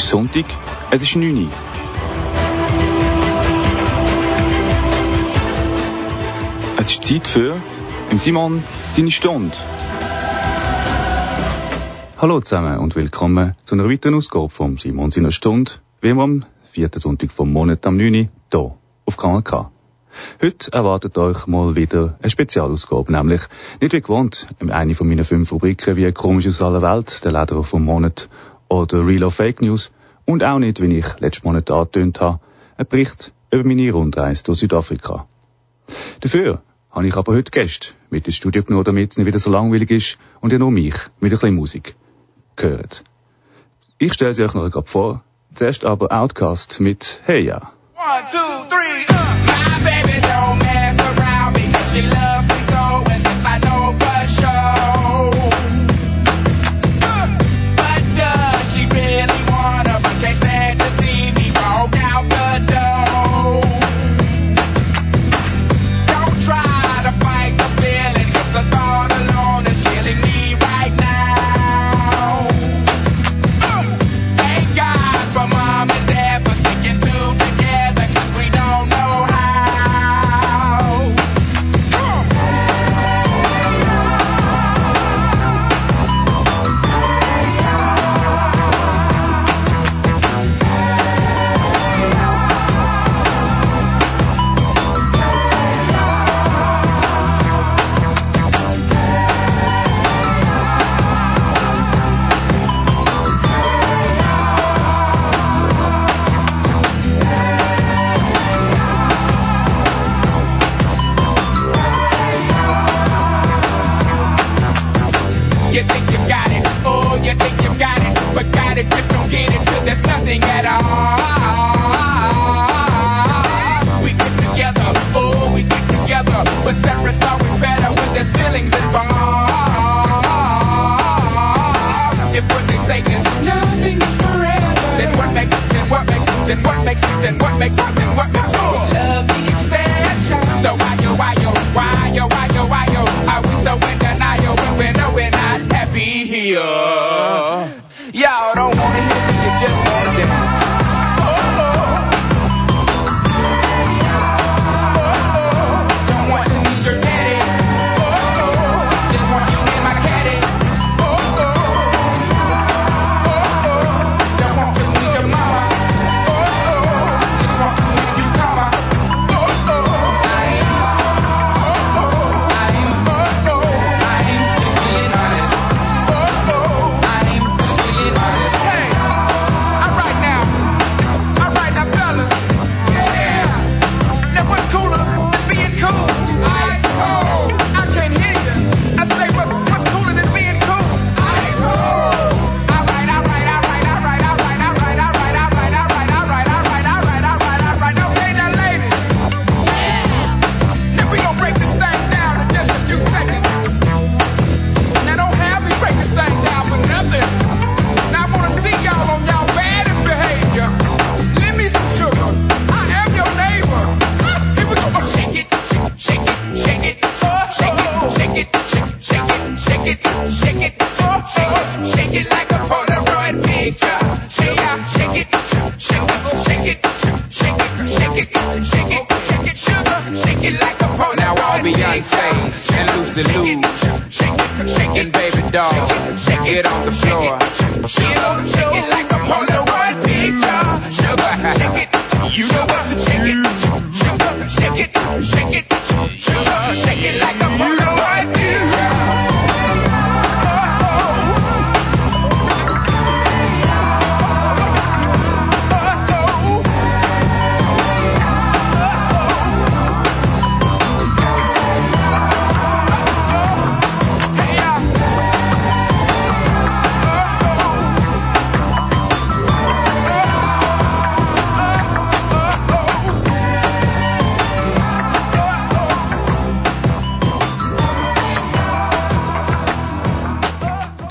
ist Sonntag, es ist 9 Uhr. Es ist Zeit für im Simon seine Stunde. Hallo zusammen und willkommen zu einer weiteren Ausgabe vom Simon seiner Stunde, wie immer am vierten Sonntag vom Monat am 9. Uhr, hier auf KNK. Heute erwartet euch mal wieder eine Spezialausgabe, nämlich nicht wie gewohnt eine von meinen fünf Rubriken wie «Komisch aus aller Welt», «Der Lederer vom Monat» oder «Real or Fake News» und auch nicht, wie ich letzten Monat angetönt habe, ein Bericht über meine Rundreise durch Südafrika. Dafür habe ich aber heute Gäste mit ins Studio genommen, damit es nicht wieder so langweilig ist und ihr nur mich mit ein bisschen Musik gehört. Ich stelle sie euch noch gerade vor. Zuerst aber Outcast mit Hey. One, two, three, uh. My baby lose it shake it baby doll, get off the floor.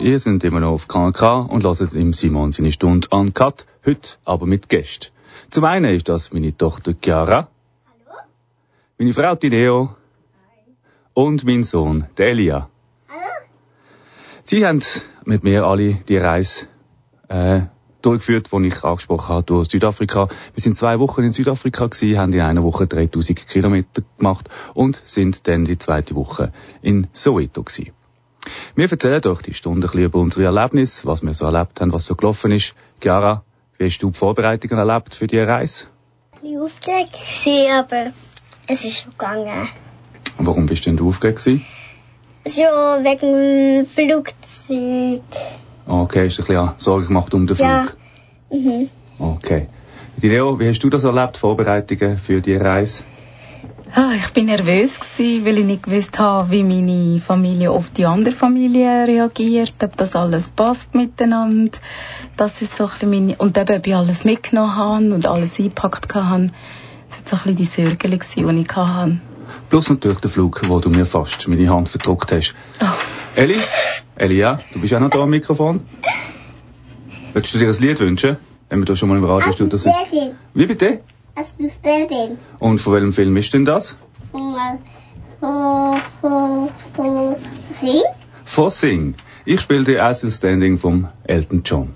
Ihr sind immer noch auf KNK und hört im Simon seine Stunde an Cut, heute aber mit Gästen. Zum einen ist das meine Tochter Chiara. Hallo. Meine Frau Tideo. Hi. Und mein Sohn, der Elia. Hallo. Sie haben mit mir alle die Reise äh, durchgeführt, die ich angesprochen habe, durch Südafrika. Wir sind zwei Wochen in Südafrika gewesen, haben in einer Woche 3000 Kilometer gemacht und sind dann die zweite Woche in Soweto gewesen. Wir erzählen euch die Stunde ein bisschen über unsere Erlebnisse, was wir so erlebt haben, was so gelaufen ist. Chiara, wie hast du die Vorbereitungen erlebt für diese Reise? Ich war aufgeregt, aber es ist gegangen. Warum bist du denn aufgeregt? Ja, wegen dem Flugzeug. Okay, hast du ein bisschen Sorge gemacht um den Flug? Ja. Mhm. Okay. Leo, wie hast du das erlebt, Vorbereitungen für die Reise? Ah, ich bin nervös gewesen, weil ich nicht gewusst habe, wie meine Familie auf die andere Familie reagiert, ob das alles passt miteinander. Das ist so ein bisschen meine, und eben, ob ich alles mitgenommen habe und alles eingepackt habe. Das waren so ein bisschen die Sorgen, die ich hatte. Plus natürlich der Flug, wo du mir fast meine Hand verdruckt hast. Oh. Eli? Eli, ja? Du bist auch noch da am Mikrofon. Würdest du dir ein Lied wünschen? Wenn wir da schon mal im Radio sind? Wie bitte? Hast du Standing? Und von welchem Film ist denn das? Von, Sing? Von Sing. Ich spiele die As Standing vom Elton John.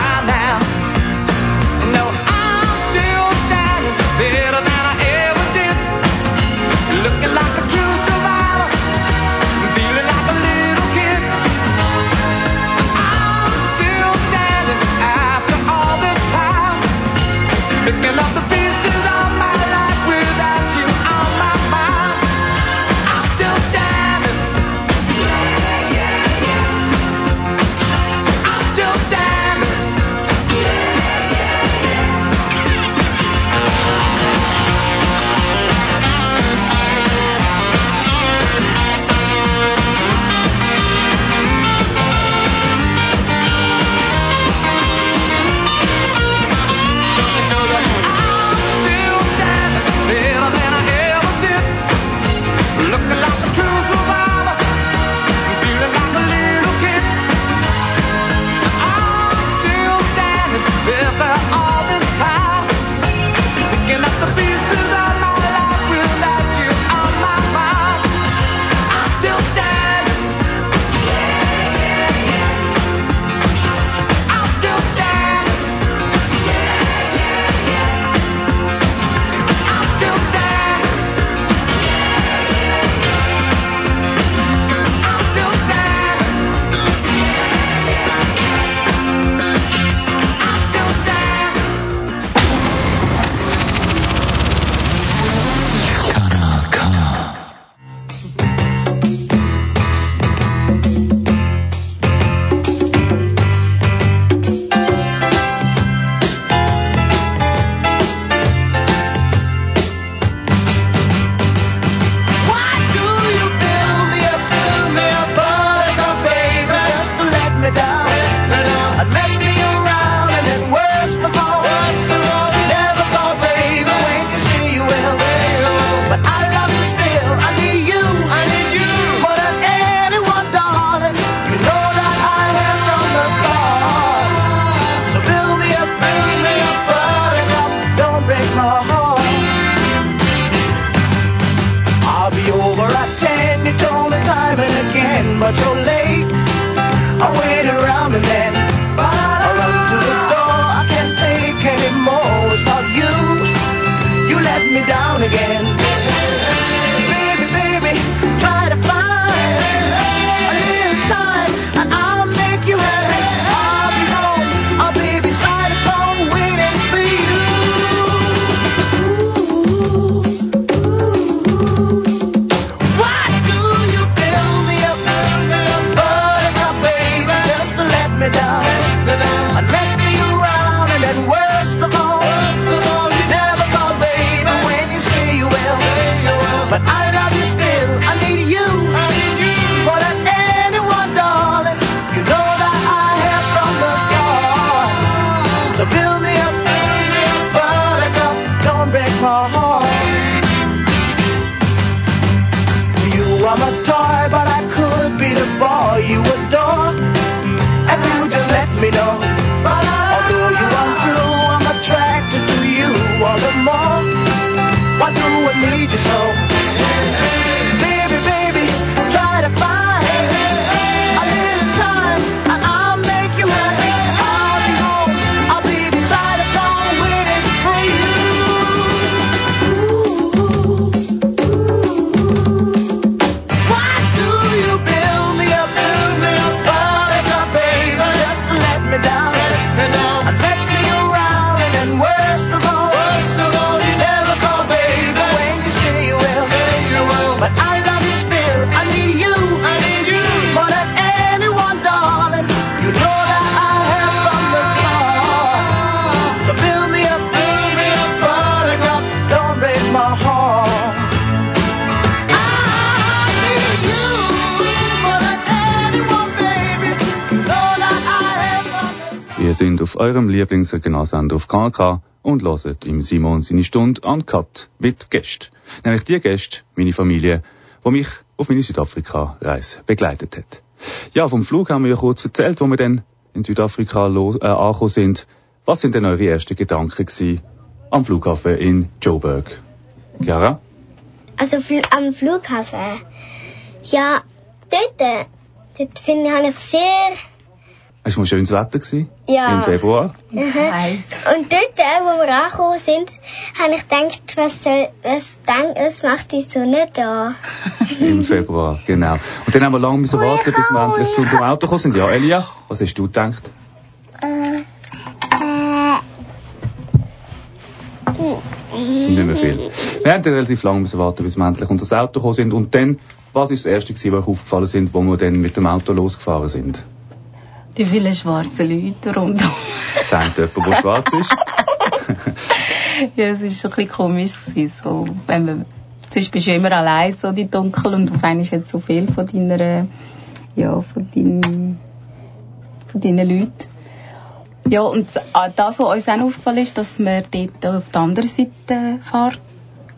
eurem Lieblingsregionalsender auf KK und hört im Simon seine Stunde Uncut mit Gästen. Nämlich die Gäste, meine Familie, die mich auf meine Südafrika-Reise begleitet hat. Ja, vom Flug haben wir ja kurz erzählt, wo wir dann in Südafrika äh, angekommen sind. Was sind denn eure ersten Gedanken gewesen am Flughafen in Joburg? Chiara? Also fl am Flughafen. Ja, dort, äh, dort finde ich sehr, Es war schönes Wetter gewesen, Ja. im Februar. Heiß. und dort, äh, wo wir angekommen sind, habe ich gedacht, was soll, was denk, was macht die Sonne da? Im Februar, genau. Und dann haben wir lange müssen Oh, warten, bis wir endlich ich zu unserem Auto gekommen sind. Ja, Elia, was hast du gedacht? Äh, äh, Nicht mehr viel. Wir haben dann relativ lange müssen warten, bis wir endlich unter das Auto gekommen sind. Und dann, was ist das Erste was euch aufgefallen sind, wo wir dann mit dem Auto losgefahren sind? Die vielen schwarzen Leute rundum. Sagt jemand, der schwarz ist? ja, es ist schon ein bisschen komisch gewesen, so, wenn man, sonst bist du ja immer allein, so die Dunkel, und auf einmal ist jetzt so viel von deiner, ja, von deinen, von deinen Leuten. Ja, und ah, das, was uns auch aufgefallen ist, dass wir dort auf der anderen Seite fahren.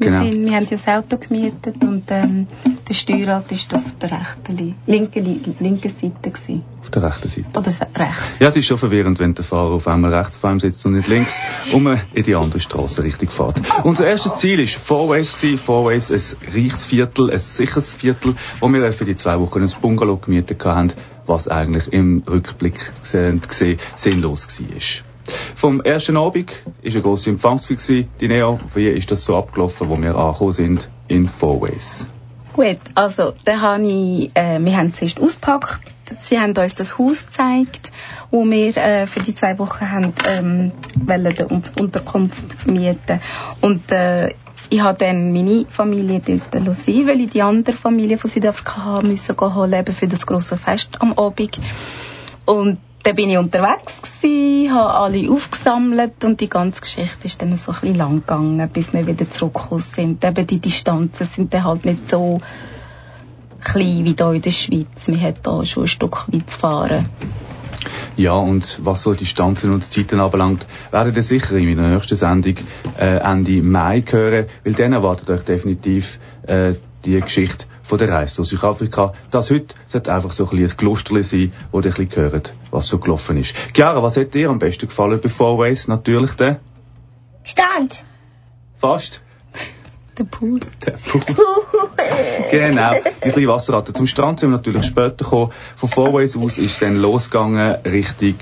Wir, Genau. sind, wir haben ja das Auto gemietet und ähm, der Steuerrad war auf der rechten, Li- linken, Li- linken Seite. Gewesen. Auf der rechten Seite. Oder rechts. Ja, es ist schon verwirrend, wenn der Fahrer auf einmal rechts vor einem sitzt und nicht links, und man in die andere Straße richtig fährt. Unser erstes Ziel war Fourways. gewesen. Fourways, ein reiches Viertel, ein sicheres Viertel, wo wir für die zwei Wochen ein Bungalow gemietet haben, was eigentlich im Rückblick gesehen sinnlos war. Vom ersten Abend war eine grosse Empfangsfeier. gewesen. Dineo, wie ist das so abgelaufen, wo wir angekommen sind in Fourways? Gut, also da habe ich, äh, wir haben zuerst ausgepackt. Sie haben uns das Haus gezeigt, wo wir äh, für die zwei Wochen haben, ähm, die Un- Unterkunft mieten. Und äh, ich habe dann meine Familie dort lassen, weil ich die andere Familie von Südafrika haben müssen gehen eben für das große Fest am Abend. Und dann bin ich unterwegs gsi, habe alle aufgesammelt und die ganze Geschichte ist dann so ein bisschen lang gegangen, bis wir wieder zurückgekommen sind. Eben die Distanzen sind dann halt nicht so klein wie hier in der Schweiz. Wir haben hier schon ein Stück weit zu fahren. Ja, und was so Distanzen und Zeiten anbelangt, werdet ihr sicher in meiner nächsten Sendung äh, Ende Mai hören, weil dann erwartet euch definitiv äh, die Geschichte von der Reise durch Südafrika. Das heute sollte einfach so ein bisschen ein Glusterli sein, wo ihr ein bisschen hört, was so gelaufen ist. Chiara, was hat dir am besten gefallen bei Fourways? Natürlich der? Stand. Fast? Der Pool. Der Pool. genau, ein bisschen Wasserratte. Zum Strand sind wir natürlich später gekommen. Von Fourways aus ist dann losgegangen Richtung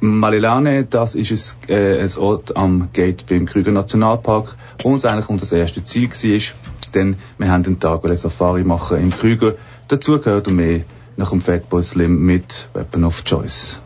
Malilane, das ist ein, äh, ein Ort am Gate beim Krüger Nationalpark, wo uns eigentlich unser erstes Ziel war, denn wir haben den Tag eine Safari machen im Krüger. Dazu gehört und mehr nach dem Fatboy Slim mit Weapon of Choice.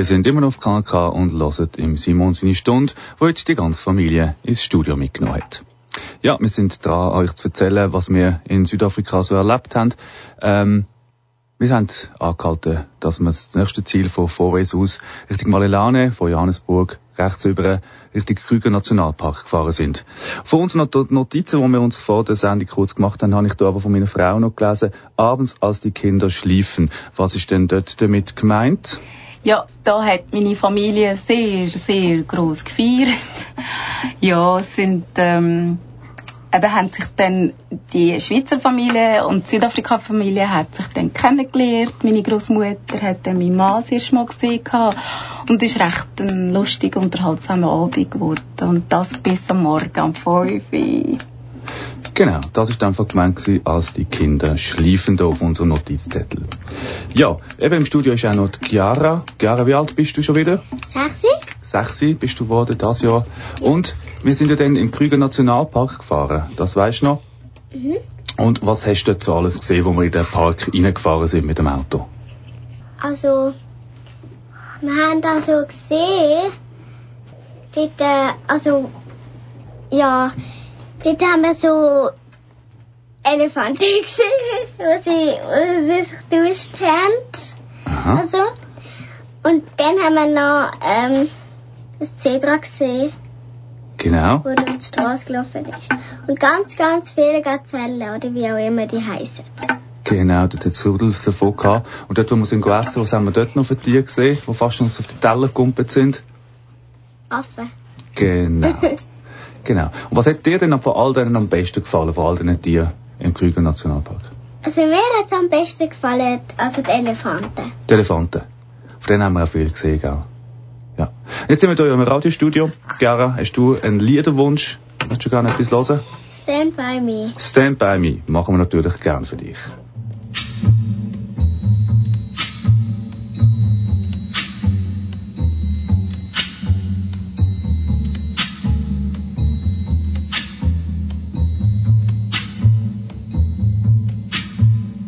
Ihr seid immer noch auf KK und hört im Simon seine Stunde, wo jetzt die ganze Familie ins Studio mitgenommen hat. Ja, wir sind dran, euch zu erzählen, was wir in Südafrika so erlebt haben. Ähm, wir haben angehalten, dass wir das nächste Ziel von Fourways aus Richtung Malelane, von Johannesburg, rechts über Richtung Krüger Nationalpark gefahren sind. Von unseren Not- Notizen, die wir uns vor der Sendung kurz gemacht haben, habe ich da aber von meiner Frau noch gelesen, abends als die Kinder schliefen. Was ist denn dort damit gemeint? Ja, da hat meine Familie sehr, sehr groß gefeiert. ja, sind, ähm, eben haben sich dann die Schweizer Familie und die Südafrika-Familie hat sich dann kennengelernt. Meine Großmutter hat dann meinen Mann das erste Mal gesehen und ist recht ein lustig, unterhaltsamer Abend geworden. Und das bis am Morgen um 5 Uhr. Genau, das ist einfach gemeint gewesen, als die Kinder schliefen da auf unserem Notizzettel. Ja, eben im Studio ist auch noch die Chiara. Chiara, wie alt bist du schon wieder? Sechsi? Sechsi bist du geworden das Jahr. Und wir sind ja dann im Krüger Nationalpark gefahren. Das weißt du noch? Mhm. Und was hast du so alles gesehen, wo wir in den Park reingefahren sind mit dem Auto? Also, wir haben da so gesehen, dort, äh, also, ja, dort haben wir so Elefanten gesehen, wo sie, geduscht haben. Aha. Also, und dann haben wir noch ähm, das Zebra gesehen, Genau. wo durch die Straße gelaufen ist. Und ganz, ganz viele Gazellen, oder wie auch immer die heißen. Genau, dort hat es Rudolf davon gehabt. Und dort, wo wir sind gegessen, was haben wir dort noch für Tiere gesehen, die fast uns auf die Teller gegumpelt sind? Affen. Genau. genau. Und was hat dir denn von all denen am besten gefallen, von all diesen Tieren im Krüger Nationalpark? Also mir hat es am besten gefallen, also die Elefanten. Die Elefanten. Von denen haben wir auch viel gesehen, gell? Ja. Jetzt sind wir hier im Radiostudio. Chiara, hast du einen Liederwunsch? Willst du gerne etwas hören? Stand by me. Stand by me machen wir natürlich gern für dich.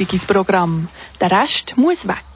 Musik ins Programm. Der Rest muss weg.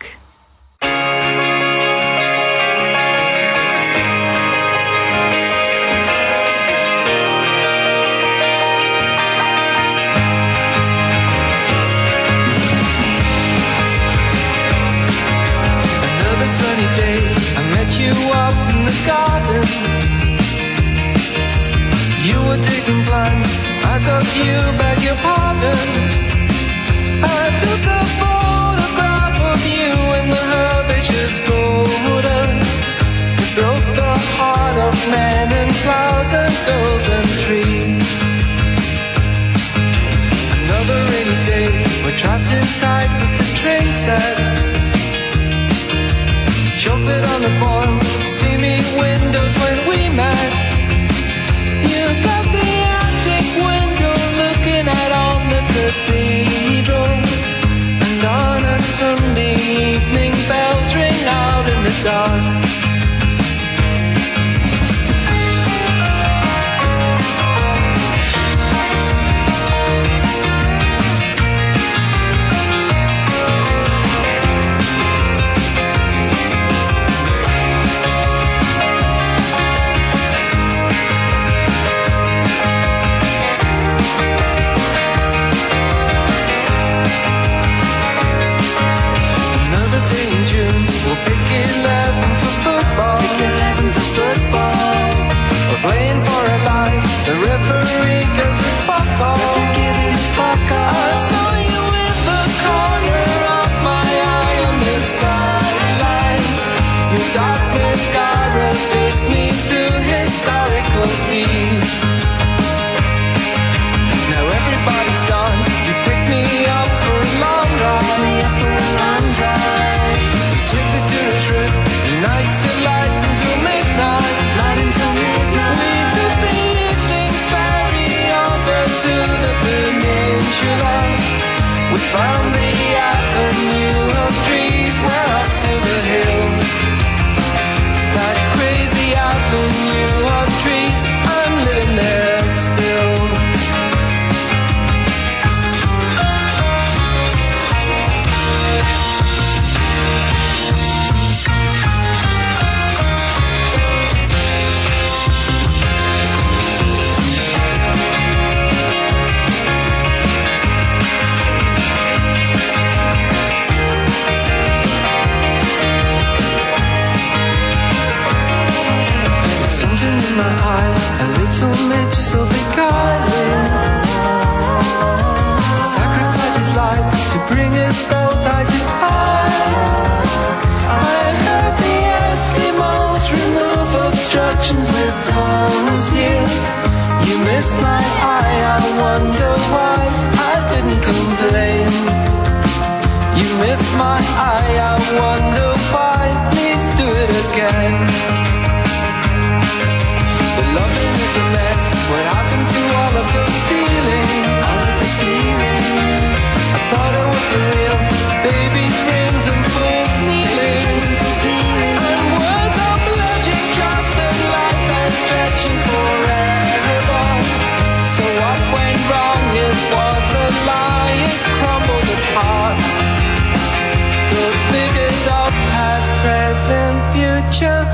Of past, present, future,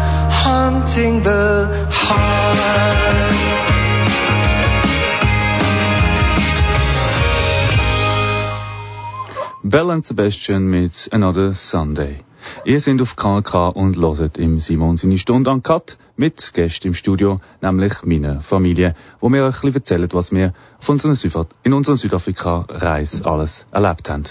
haunting the heart. Bell and Sebastian mit Another Sunday. Ihr seid auf KK und hört im Simon seine Stunde an Cut mit Gästen im Studio, nämlich meiner Familie, wo mir ein bisschen erzählen, was wir in unserer Südafrika-Reise alles erlebt haben.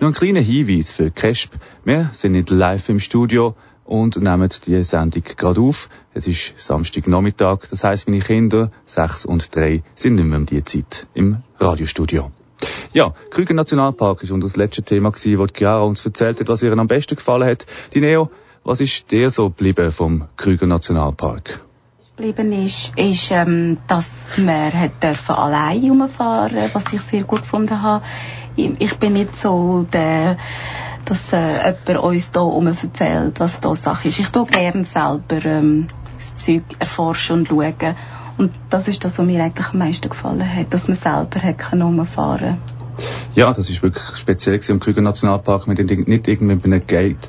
Nur ein kleiner Hinweis für Kesp. Wir sind nicht live im Studio und nehmen die Sendung gerade auf. Es ist Samstagnachmittag, das heisst, meine Kinder, sechs und drei, sind nicht mehr um die Zeit im Radiostudio. Ja, Krüger Nationalpark ist unser letztes Thema gewesen, wo Chiara uns erzählt hat, was ihr am besten gefallen hat. Die Neo, was ist dir so geblieben vom Krüger Nationalpark? geblieben ist, ist, ähm, dass wir hat dürfen allein rumfahren, was ich sehr gut gefunden habe. Ich, ich bin nicht so der, dass äh, jemand uns da herum erzählt, was da Sache ist. Ich tue gerne selber ähm, das Zeug erforschen und schauen. Und das ist das, was mir eigentlich am meisten gefallen hat, dass man selber hat können rumfahren Ja, das ist wirklich speziell gewesen. Im Krüger Nationalpark mit den- nicht irgendwie mit einem Gate,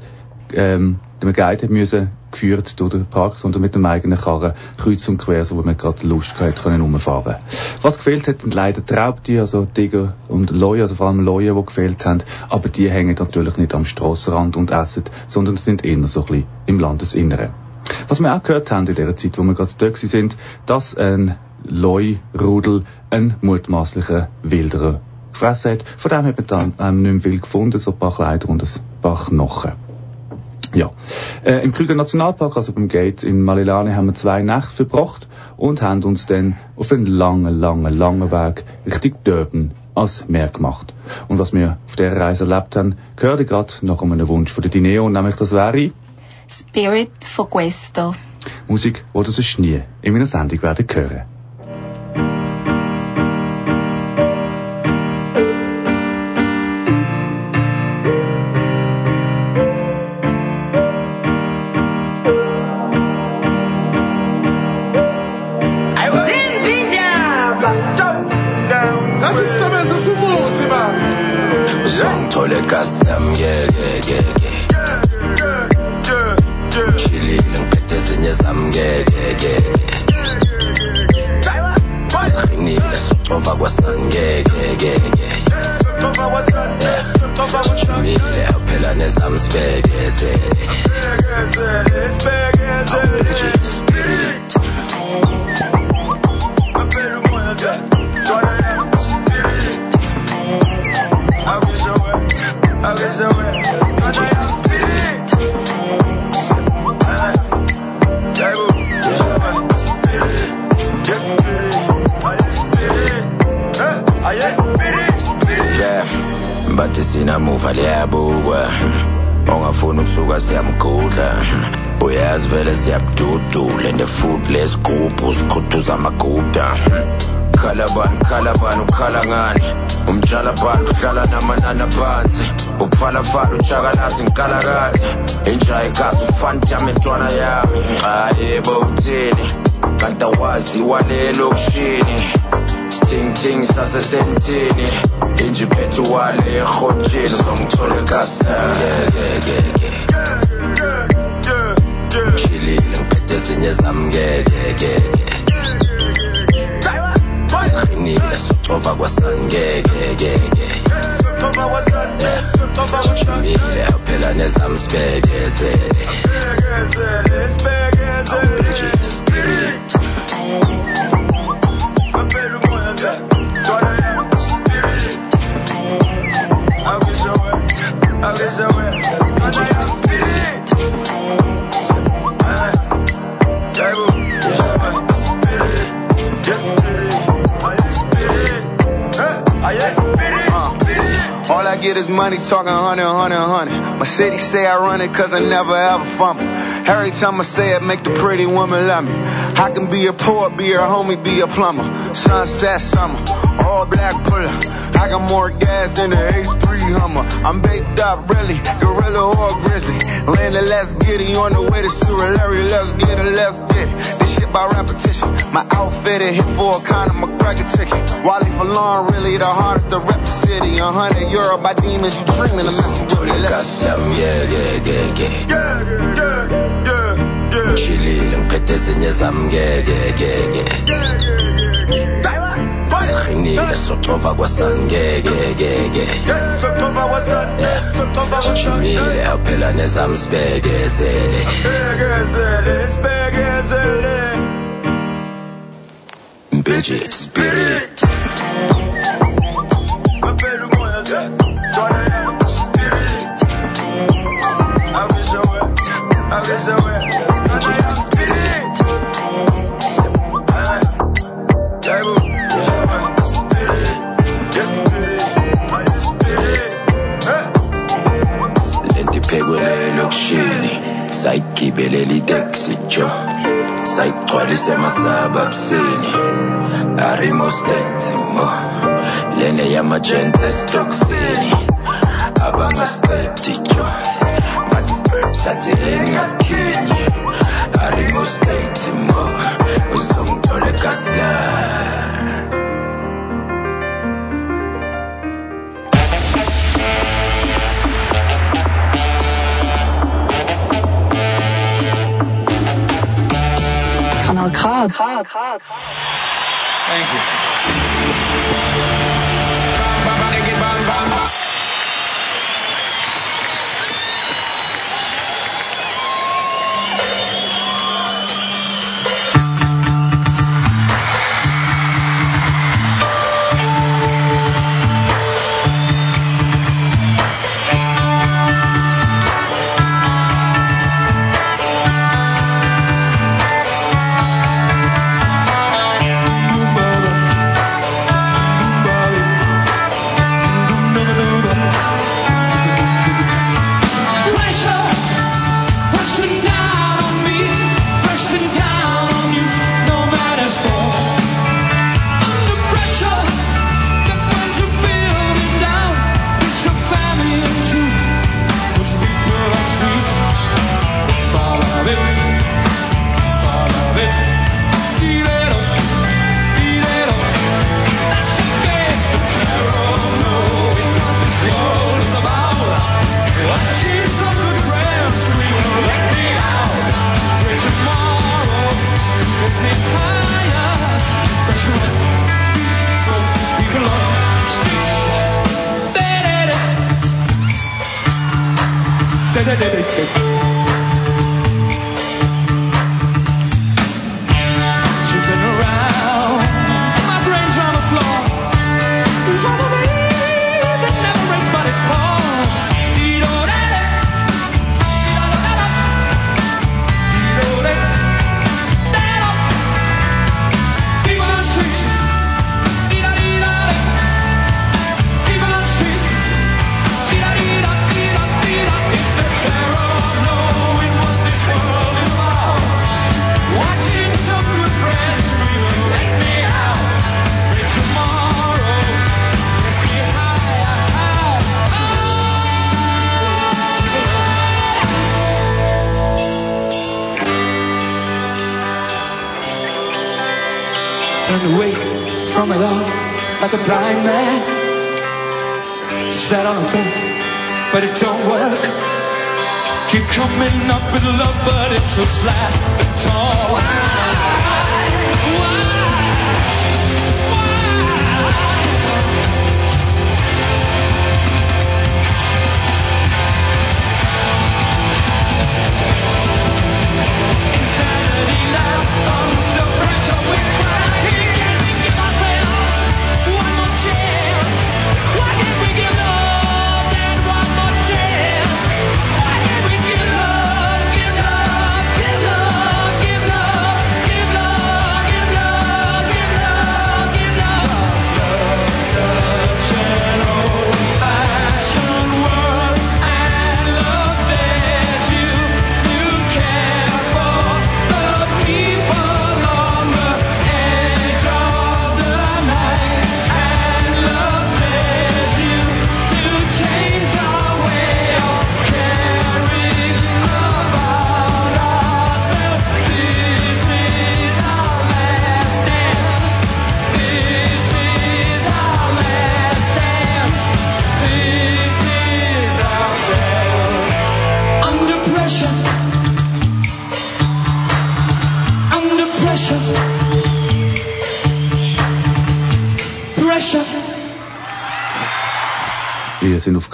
ähm, hat müssen geführt durch den Park, sondern mit einem eigenen Karren kreuz und quer, so wo man gerade Lust gehabt können rumfahren. Was gefehlt hat, sind leider die Raubtiere, also Tiger und Leue, also vor allem Leue, die gefehlt sind. Aber die hängen natürlich nicht am Strassenrand und essen, sondern sind eher so ein bisschen im Landesinneren. Was wir auch gehört haben in der Zeit, wo wir gerade dort sind, dass ein Leu-Rudel einen mutmaßlichen Wilderer gefressen hat. Von dem hat man dann ähm, nicht mehr viel gefunden, so ein paar Kleider und ein paar Knochen. Ja. Äh, Im Krüger Nationalpark, also beim Gate in Malilane, haben wir zwei Nächte verbracht und haben uns dann auf einen langen, langen, langen Weg Richtung Durban als Meer gemacht. Und was wir auf dieser Reise erlebt haben, gehört gerade nach einem Wunsch von der Dineo, nämlich das wäre Spirit von Questo. Musik, die du sonst nie in meiner Sendung werden hören. zamaguda. Kalaban, Calaban, kalangan. umjalaban udlala namanana phansi ubufalafala ujakalasi ngikalakade inja ikazi ufanijam entwana yami. Ah, Hayibo uthini? Kanti awaziwa lelokishini sithingithingi sasa sentini. Injipetu wale erhotshini uzongithola ah, ekaseke chilile ngiphethe ezinye zami ngekeke qinile sithoba kwasangekekeke sijimile phela nezami sibekezele I'll be were, I wish I were get is money talking hundred, hundred, hundred. My city say I run it cause I never ever fumble. Every time I say it, make the pretty woman love me. I can be a poet, be her homie, be a plumber. Sunset summer, all black puller. I got more gas than the H3 Hummer. I'm baked up, really, gorilla or grizzly. Landed, let's get it. On the way to Surulere, let's get it, let's get it shit by repetition. My outfit it hit for a Conor McGregor ticket. Wally for Lauren, really the hardest to rep the city. A hundred euro by demons, you dreaming of messing with it. Yeah, yeah, yeah, yeah. Yeah, yeah, yeah, yeah. Chillin', petting zinye zam, yeah, yeah, yeah, yeah. Yeah, yeah, yeah, yeah siqinile soxova kwasangekekeke sijimile aphela nezami sibekezele mpenje spirit Spirit. I wish I were, I wish I were, I wish I were. masababsini arimostetimo lene yamajentestoksini Thank you.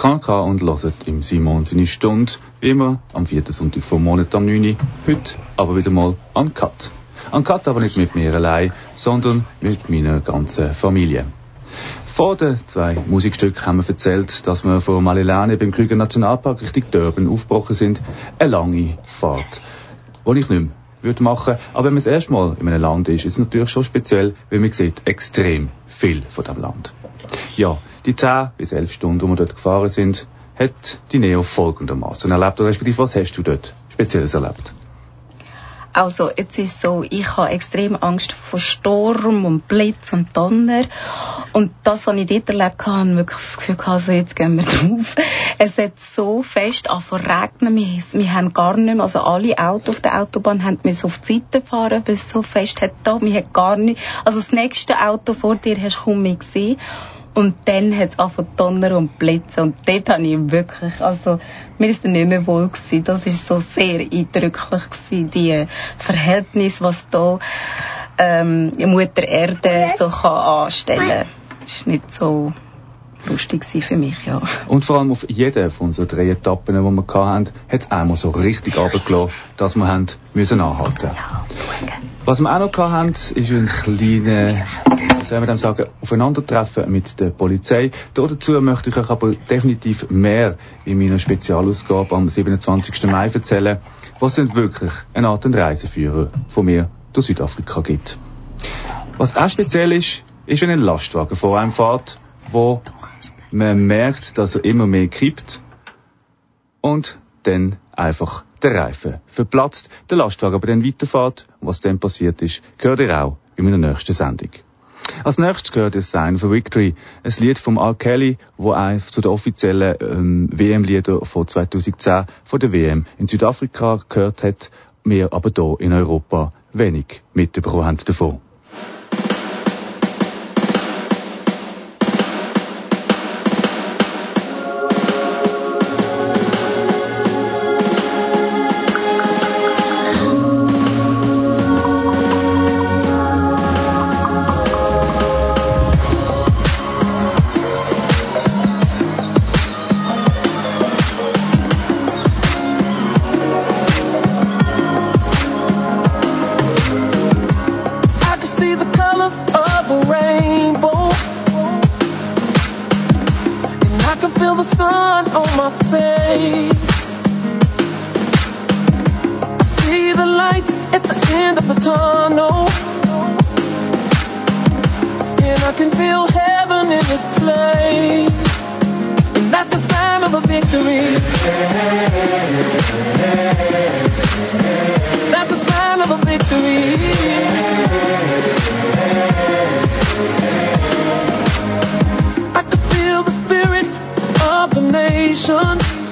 KK und hören im Simon seine Stunde, wie immer am vierten Sonntag vom Monat am 9. Uhr. Heute aber wieder mal an Cut. An Cut aber nicht mit mir allein, sondern mit meiner ganzen Familie. Vor den zwei Musikstücken haben wir erzählt, dass wir von Malilane beim Krüger Nationalpark Richtung Durban aufgebrochen sind. Eine lange Fahrt, die ich nicht mehr würde machen. Aber wenn man das erste Mal in einem Land ist, ist es natürlich schon speziell, weil man sieht extrem viel von dem Land. Ja, die 10 bis 11 Stunden, die wir dort gefahren sind, hat die Neo folgendermaßen erlebt. Oder respektive, was hast du dort Spezielles erlebt? Also, jetzt ist so, ich habe extrem Angst vor Sturm und Blitz und Donner. Und das, was ich dort erlebt habe, habe wirklich das Gefühl gehabt, also jetzt gehen wir drauf. Es hat so fest angefangen regnen. Wir, haben gar nicht mehr, also alle Autos auf der Autobahn haben müssen auf die Seite fahren, weil es so fest hat da. Wir haben gar nicht, also das nächste Auto vor dir hast du kaum mehr gesehen. Und dann hat es angefangen zu donnern und blitzen. Und dort habe ich wirklich, also, mir ist dann nicht mehr wohl gewesen. Das ist so sehr eindrücklich gewesen, die Verhältnisse, was da, ähm, die Mutter Erde so kann anstellen. Das ist nicht so lustig für mich, ja. Und vor allem auf jeder von unseren drei Etappen, die wir hatten, hat es einmal so richtig runtergelassen, dass wir haben müssen anhalten Was wir auch noch hatten, ist ein kleines, soll man dem sagen, Aufeinandertreffen mit der Polizei. Dazu möchte ich euch aber definitiv mehr in meiner Spezialausgabe am 27. Mai erzählen, was sind wirklich eine Art Reiseführer von mir durch Südafrika gibt. Was auch speziell ist, ist, wenn ein Lastwagen vor einem fährt, wo man merkt, dass er immer mehr kippt und dann einfach der Reifen verplatzt, der Lastwagen aber dann weiterfährt was dann passiert ist, gehört ihr auch in meiner nächsten Sendung. Als nächstes gehört das Sign for Victory, ein Lied vom R. Kelly, wo eins zu den offiziellen ähm, WM-Lieder von 2010 von der WM in Südafrika gehört hat, wir aber hier in Europa wenig mitbekommen haben davon. Of the tunnel. And I can feel heaven in this place. And that's the sign of a victory. That's the sign of a victory. I can feel the spirit of the nations.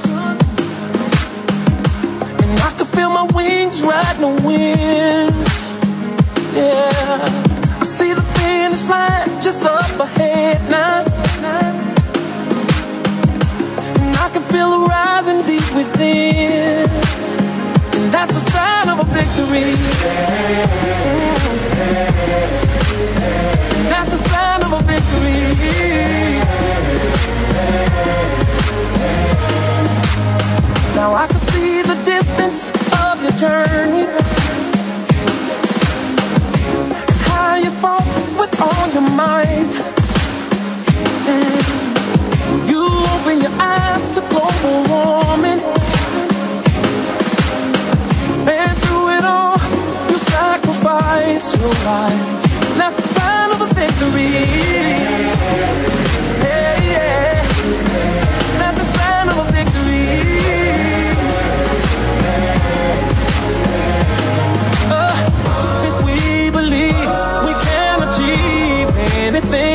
I can feel my wings riding the wind. Yeah. I see the finish line just up ahead now. And I can feel rising deep within. And that's the sign of a victory. That's the sign of a victory. Now I can see the distance of your journey. How you fought with all your might. Mm. You open your eyes to global warming. And through it all, you sacrificed your life. That's the sign of a victory. everything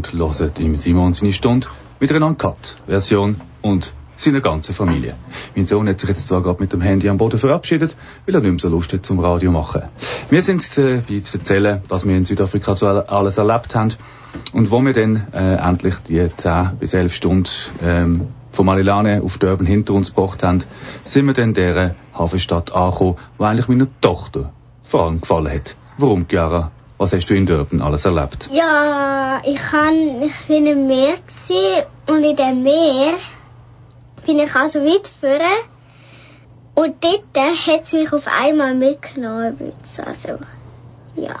und hören im Simon seine Stunde mit einer Uncut-Version und seiner ganzen Familie. Mein Sohn hat sich jetzt zwar gerade mit dem Handy am Boden verabschiedet, weil er nicht mehr so Lust hat zum Radio machen. Wir sind dabei zu erzählen, was wir in Südafrika so alles erlebt haben und wo wir dann äh, endlich die 10 bis 11 Stunden ähm, von Malilane auf Durban hinter uns gebracht haben, sind wir dann dieser Hafenstadt angekommen, wo eigentlich meiner Tochter vor allem gefallen hat. Warum, Chiara? Was hast du in Durban alles erlebt? Ja, ich, kann, ich bin im Meer und in dem Meer bin ich also weit vorne. Und dort hat es mich auf einmal mitgenommen. Also, ja.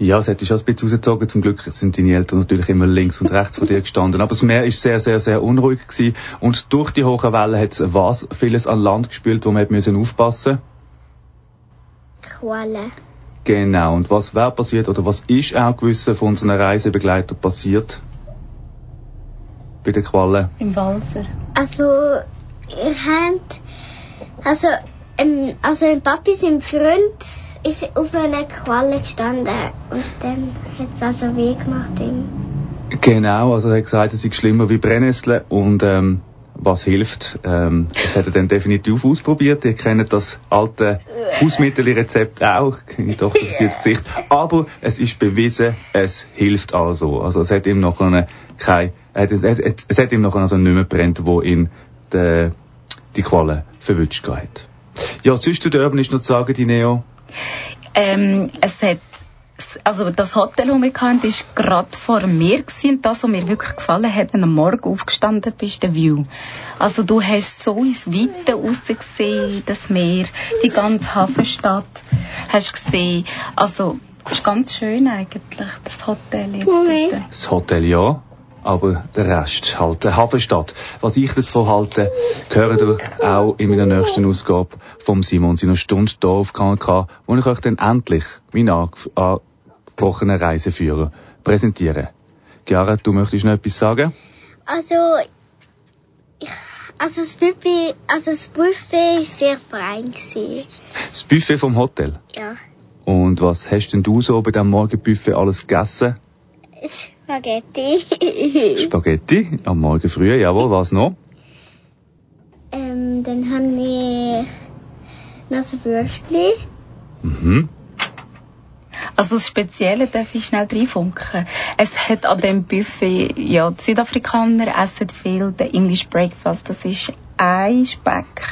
Ja, es hätte schon ein bisschen rausgezogen. Zum Glück sind deine Eltern natürlich immer links und rechts von dir gestanden. Aber das Meer ist sehr, sehr, sehr unruhig gewesen. Und durch die hohen Wellen hat es was vieles an Land gespült, wo man hat müssen aufpassen Qualle. Genau. Und was wäre passiert oder was ist auch gewissen von unseren Reisebegleitern passiert? Bei den Quallen? Im Walser. Also, ihr habt, also, ähm, also ein Papi, sein Freund, ist auf einer Qualle gestanden und dann hat es also weh gemacht ihm. Genau, also er hat gesagt, es ist schlimmer wie Brennnessel und ähm, was hilft, ähm, das hat er dann definitiv ausprobiert. Ihr kennt das alte Hausmittelrezept auch, meine Tochter verzieht das Gesicht. Aber es ist bewiesen, es hilft also. Also es hat ihm noch eine, kein, es, es, es, es hat ihm noch also nicht mehr brennt, wo ihn de, die Qualle verwünscht hat. Ja, sonst zu der Urban ist noch zu sagen, die Neo. Ähm, es hat also das Hotel, das wir hatten, war gerade vor mir. Und das, was mir wirklich gefallen hat, wenn du am Morgen aufgestanden bist, der View. Also du hast so ins Weite rausgesehen, das Meer, die ganze Hafenstadt hast gesehen. Also es ist ganz schön eigentlich, das Hotel jetzt. Moment. dort. Das Hotel ja. aber der Rest halt eine Hafenstadt. Was ich davon halte, gehört ihr auch in meiner nächsten Ausgabe vom Simon seiner Stunde hier auf KNK, wo ich euch dann endlich meinen ange- angesprochenen Reiseführer präsentiere. Chiara, du möchtest noch etwas sagen? Also, also das Buffet, also das Buffet ist sehr fein gewesen. Das Buffet vom Hotel. Ja. Und was hast denn du so bei diesem Morgenbuffet alles gegessen? Spaghetti. Spaghetti am Morgen früh, jawohl, was noch? ähm, dann habe ich noch so Würstchen. Mhm. Also das Spezielle darf ich schnell reinfunken. Es hat an dem Buffet, ja, die Südafrikaner essen viel den English Breakfast. Das ist ein Speck.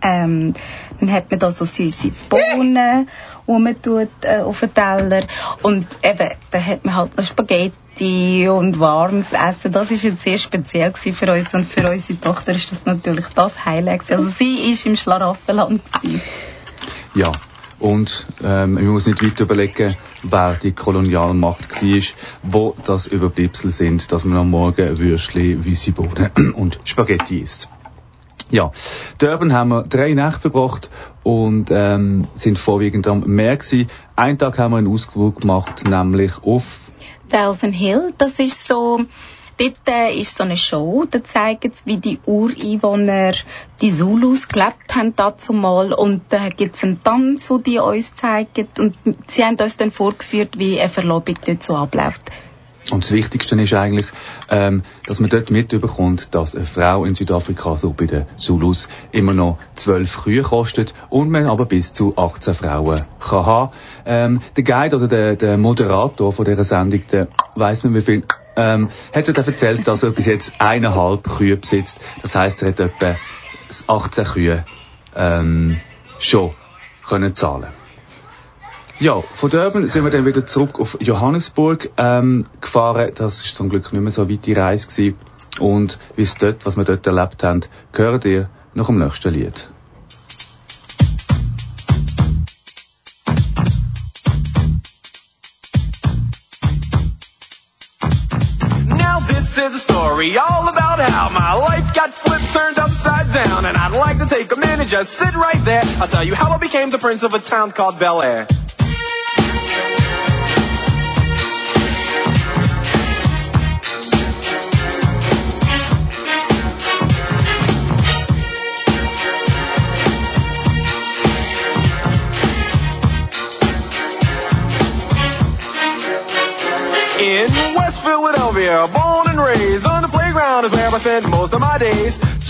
Ähm, dann hat man da so süße Bohnen, die man tut äh, auf den Teller. Und eben, dann hat man halt noch Spaghetti und warmes Essen. Das ist jetzt sehr speziell für uns. Und für unsere Tochter ist das natürlich das Highlight. Also sie ist im Schlaraffenland gewesen. Ja. Und ähm, man muss nicht weiter überlegen, wer die Kolonialmacht war, wo das Überbleibsel sind, dass man am Morgen Würstchen, weisse Bohnen und Spaghetti isst. Ja, Durban haben wir drei Nächte verbracht und ähm, sind vorwiegend am Meer gewesen. Einen Tag haben wir einen Ausflug gemacht, nämlich auf Thousand Hill, das ist so, dort äh, ist so eine Show, da zeigen sie, wie die Ureinwohner, die Zulus gelebt haben dazu mal und da gibt es einen Tanz, den die uns zeigen und sie haben uns dann vorgeführt, wie eine Verlobung dort so abläuft. Und das Wichtigste ist eigentlich, ähm, dass man dort mitbekommt, dass eine Frau in Südafrika, so bei den Zulus, immer noch zwölf Kühe kostet und man aber bis zu 18 Frauen kann haben. Ähm, der Guide, also der, der Moderator von dieser Sendung, der weiss nicht wie viel, ähm, hat er erzählt, dass er bis jetzt eineinhalb Kühe besitzt. Das heisst, er hat etwa 18 Kühe ähm, schon können zahlen ja, von Durban sind wir dann wieder zurück auf Johannesburg ähm, gefahren. Das ist zum Glück nicht mehr so weit die Reise gewesen. Und wie es dort, was wir dort erlebt haben, gehört ihr nach dem nächsten Lied. Down, and I'd like to take a minute, just sit right there. I'll tell you how I became the prince of a town called Bel Air. In West Philadelphia, born and raised on the playground is where I spent most of my days.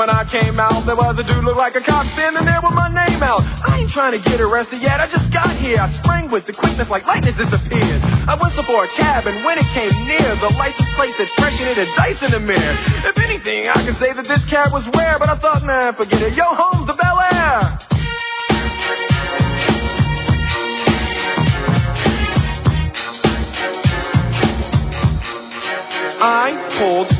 When I came out, there was a dude look like a cop standing there with my name out. I ain't trying to get arrested yet, I just got here. I sprang with the quickness like lightning disappeared. I whistled for a cab and when it came near, the license plate said fresh and it had dice in the mirror. If anything, I could say that this cab was rare, but I thought, man, forget it. Yo, home to Bel Air. I pulled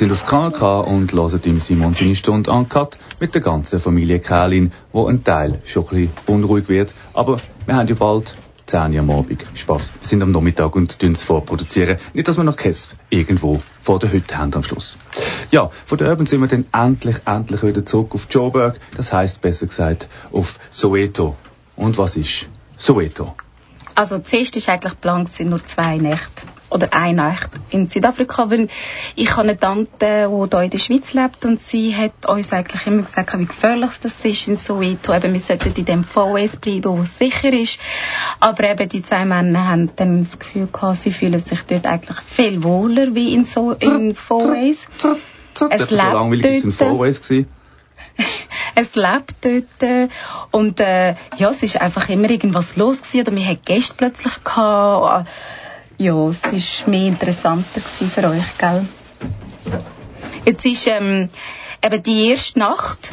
Sind auf KNK und hören im Simon seine Stunde Uncut mit der ganzen Familie Kählin, wo ein Teil schon ein bisschen unruhig wird. Aber wir haben ja bald 10 Uhr am Abend. Spass. Wir sind am Nachmittag und es vorproduzieren. Nicht, dass wir noch Kesp irgendwo vor der Hütte haben am Schluss. Ja, von der Urban sind wir dann endlich, endlich wieder zurück auf Joburg. Das heißt besser gesagt auf Soweto. Und was ist Soweto? Also zuerst war eigentlich geplant, es sind nur zwei Nächte oder eine Nacht in Südafrika, weil ich habe eine Tante, die hier in der Schweiz lebt und sie hat uns eigentlich immer gesagt, wie gefährlich das ist in Soweto. Eben, wir sollten in dem VS bleiben, wo es sicher ist. Aber eben die zwei Männer haben dann das Gefühl gehabt, sie fühlen sich dort eigentlich viel wohler wie in so in VS. Es so langweilig ist ein VS. es lebt dort und äh, ja, es ist einfach immer irgendwas los gewesen oder wir hatten Gäste plötzlich gehabt. Ja, es ist mehr interessanter für euch, gell? Jetzt ist ähm, eben die erste Nacht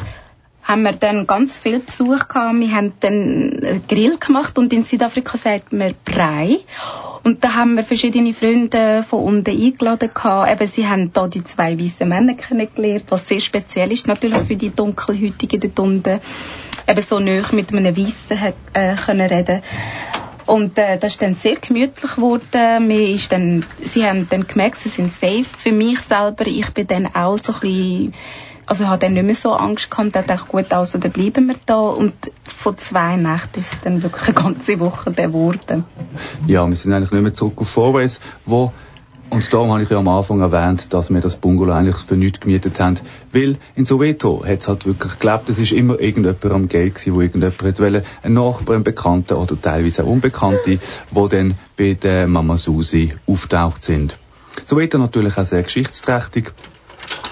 haben wir dann ganz viel Besuch gehabt. Wir haben dann einen Grill gemacht und in Südafrika sagt man Brei. Und da haben wir verschiedene Freunde von unten eingeladen gehabt. Eben, sie haben da die zwei weißen Männer kennengelernt, was sehr speziell ist natürlich für die Dunkelhäutigen dort unten. Eben so nah mit einem Weißen äh, können reden. Und äh, das ist dann sehr gemütlich geworden. Mir ist dann, sie haben dann gemerkt, sie sind safe. Für mich selber, ich bin dann auch so ein bisschen, also ich habe dann nicht mehr so Angst gehabt, dachte ich, gut, also dann bleiben wir da. Und von zwei Nächten ist es dann wirklich eine ganze Woche geworden. Ja, wir sind eigentlich nicht mehr zurück auf Vorways, wo und darum habe ich ja am Anfang erwähnt, dass wir das Bungalow eigentlich für nichts gemietet haben. Weil in Soweto hat es halt wirklich geglaubt, es ist immer irgendjemand am Geld gewesen, wo irgendjemand hat wollen, ein Nachbar, ein Bekannter oder teilweise auch Unbekannte, wo dann bei der Mama Susi auftaucht sind. Soweto natürlich auch sehr geschichtsträchtig.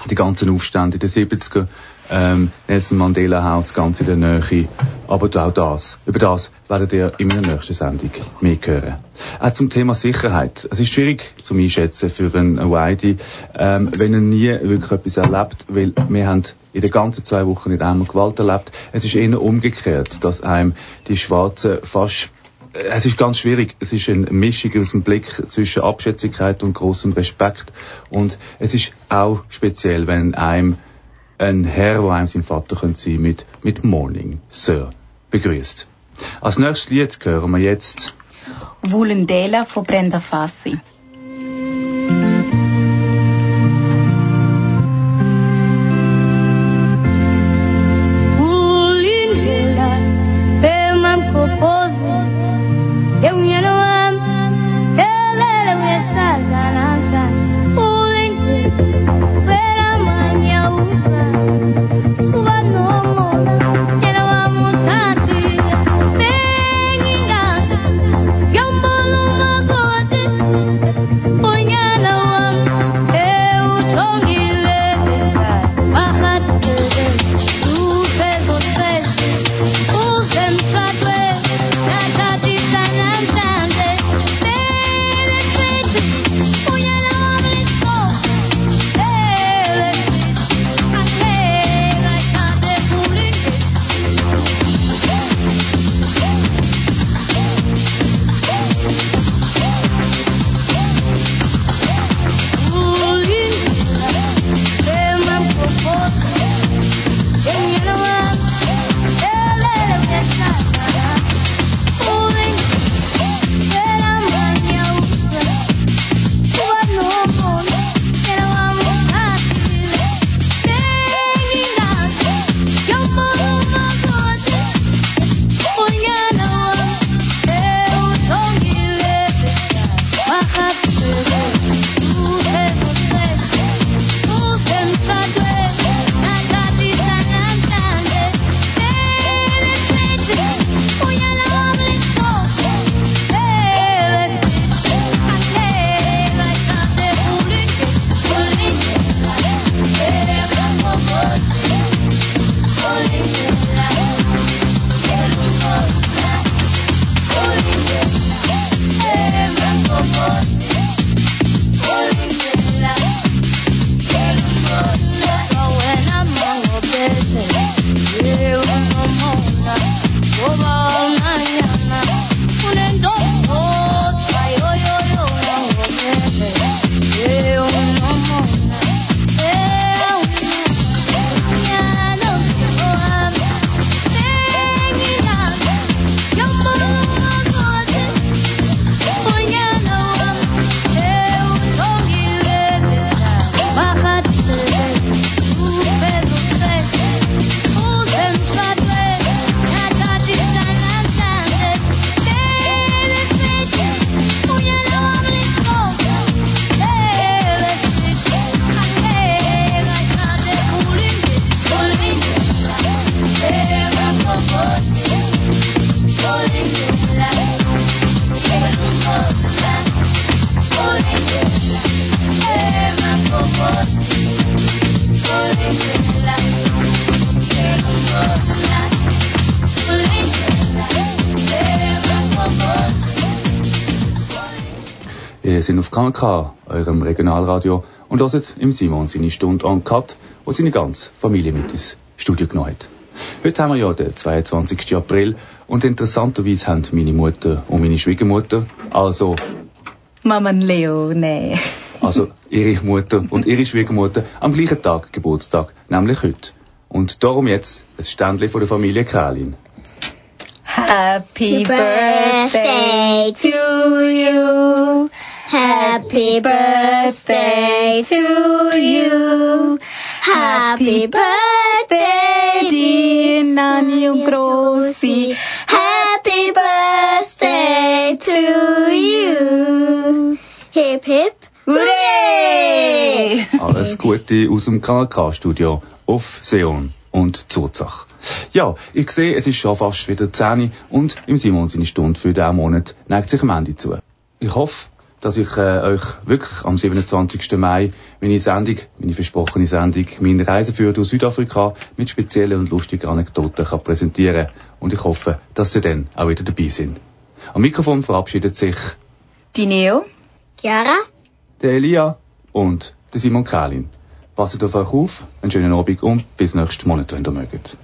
Die ganzen Aufstände in den 70er, ähm, Nelson Mandela Haus ganz in der Nähe. Aber auch das, über das werdet ihr in meiner nächsten Sendung mehr hören. Auch zum Thema Sicherheit. Es ist schwierig zum Einschätzen für einen Whitey, ähm, wenn er nie wirklich etwas erlebt, weil wir haben in den ganzen zwei Wochen nicht einmal Gewalt erlebt. Es ist eher umgekehrt, dass einem die Schwarzen fast es ist ganz schwierig. Es ist eine Mischung aus dem Blick zwischen Abschätzigkeit und großem Respekt. Und es ist auch speziell, wenn einem ein Herr, der einem sein Vater könnte sein, mit, mit Morning, Sir, begrüßt. Als nächstes Lied hören wir jetzt Vulendela von Brenda Fassi. Auf KNK, eurem Regionalradio, und hören im Simon seine Stunde an Cut, wo seine ganze Familie mit ins Studio genommen hat. Heute haben wir ja den 22. April und interessanterweise haben meine Mutter und meine Schwiegermutter, also, Mama Leone. also ihre Mutter und ihre Schwiegermutter, am gleichen Tag Geburtstag, nämlich heute. Und darum jetzt ein Ständchen von der Familie Kralin. Happy birthday to you. Happy birthday to you. Happy birthday, dear Nani und Grossi. Happy birthday to you. Hip hip. Hooray! Alles Gute aus dem KNK-Studio auf Seon und Zurzach. Ja, ich sehe, es ist schon fast wieder 10 Uhr und im Simon seine Stunde für diesen Monat neigt sich am Ende zu. Ich hoffe, dass ich äh, euch wirklich am 27. Mai meine Sendung, meine versprochene Sendung, meine Reise für durch Südafrika mit speziellen und lustigen Anekdoten kann präsentieren und ich hoffe, dass Sie dann auch wieder dabei sind. Am Mikrofon verabschiedet sich Die Neo. Chiara? der Elia und der Simon Kalin. Passt auf euch auf, einen schönen Abend und bis nächsten Monat, wenn ihr mögt.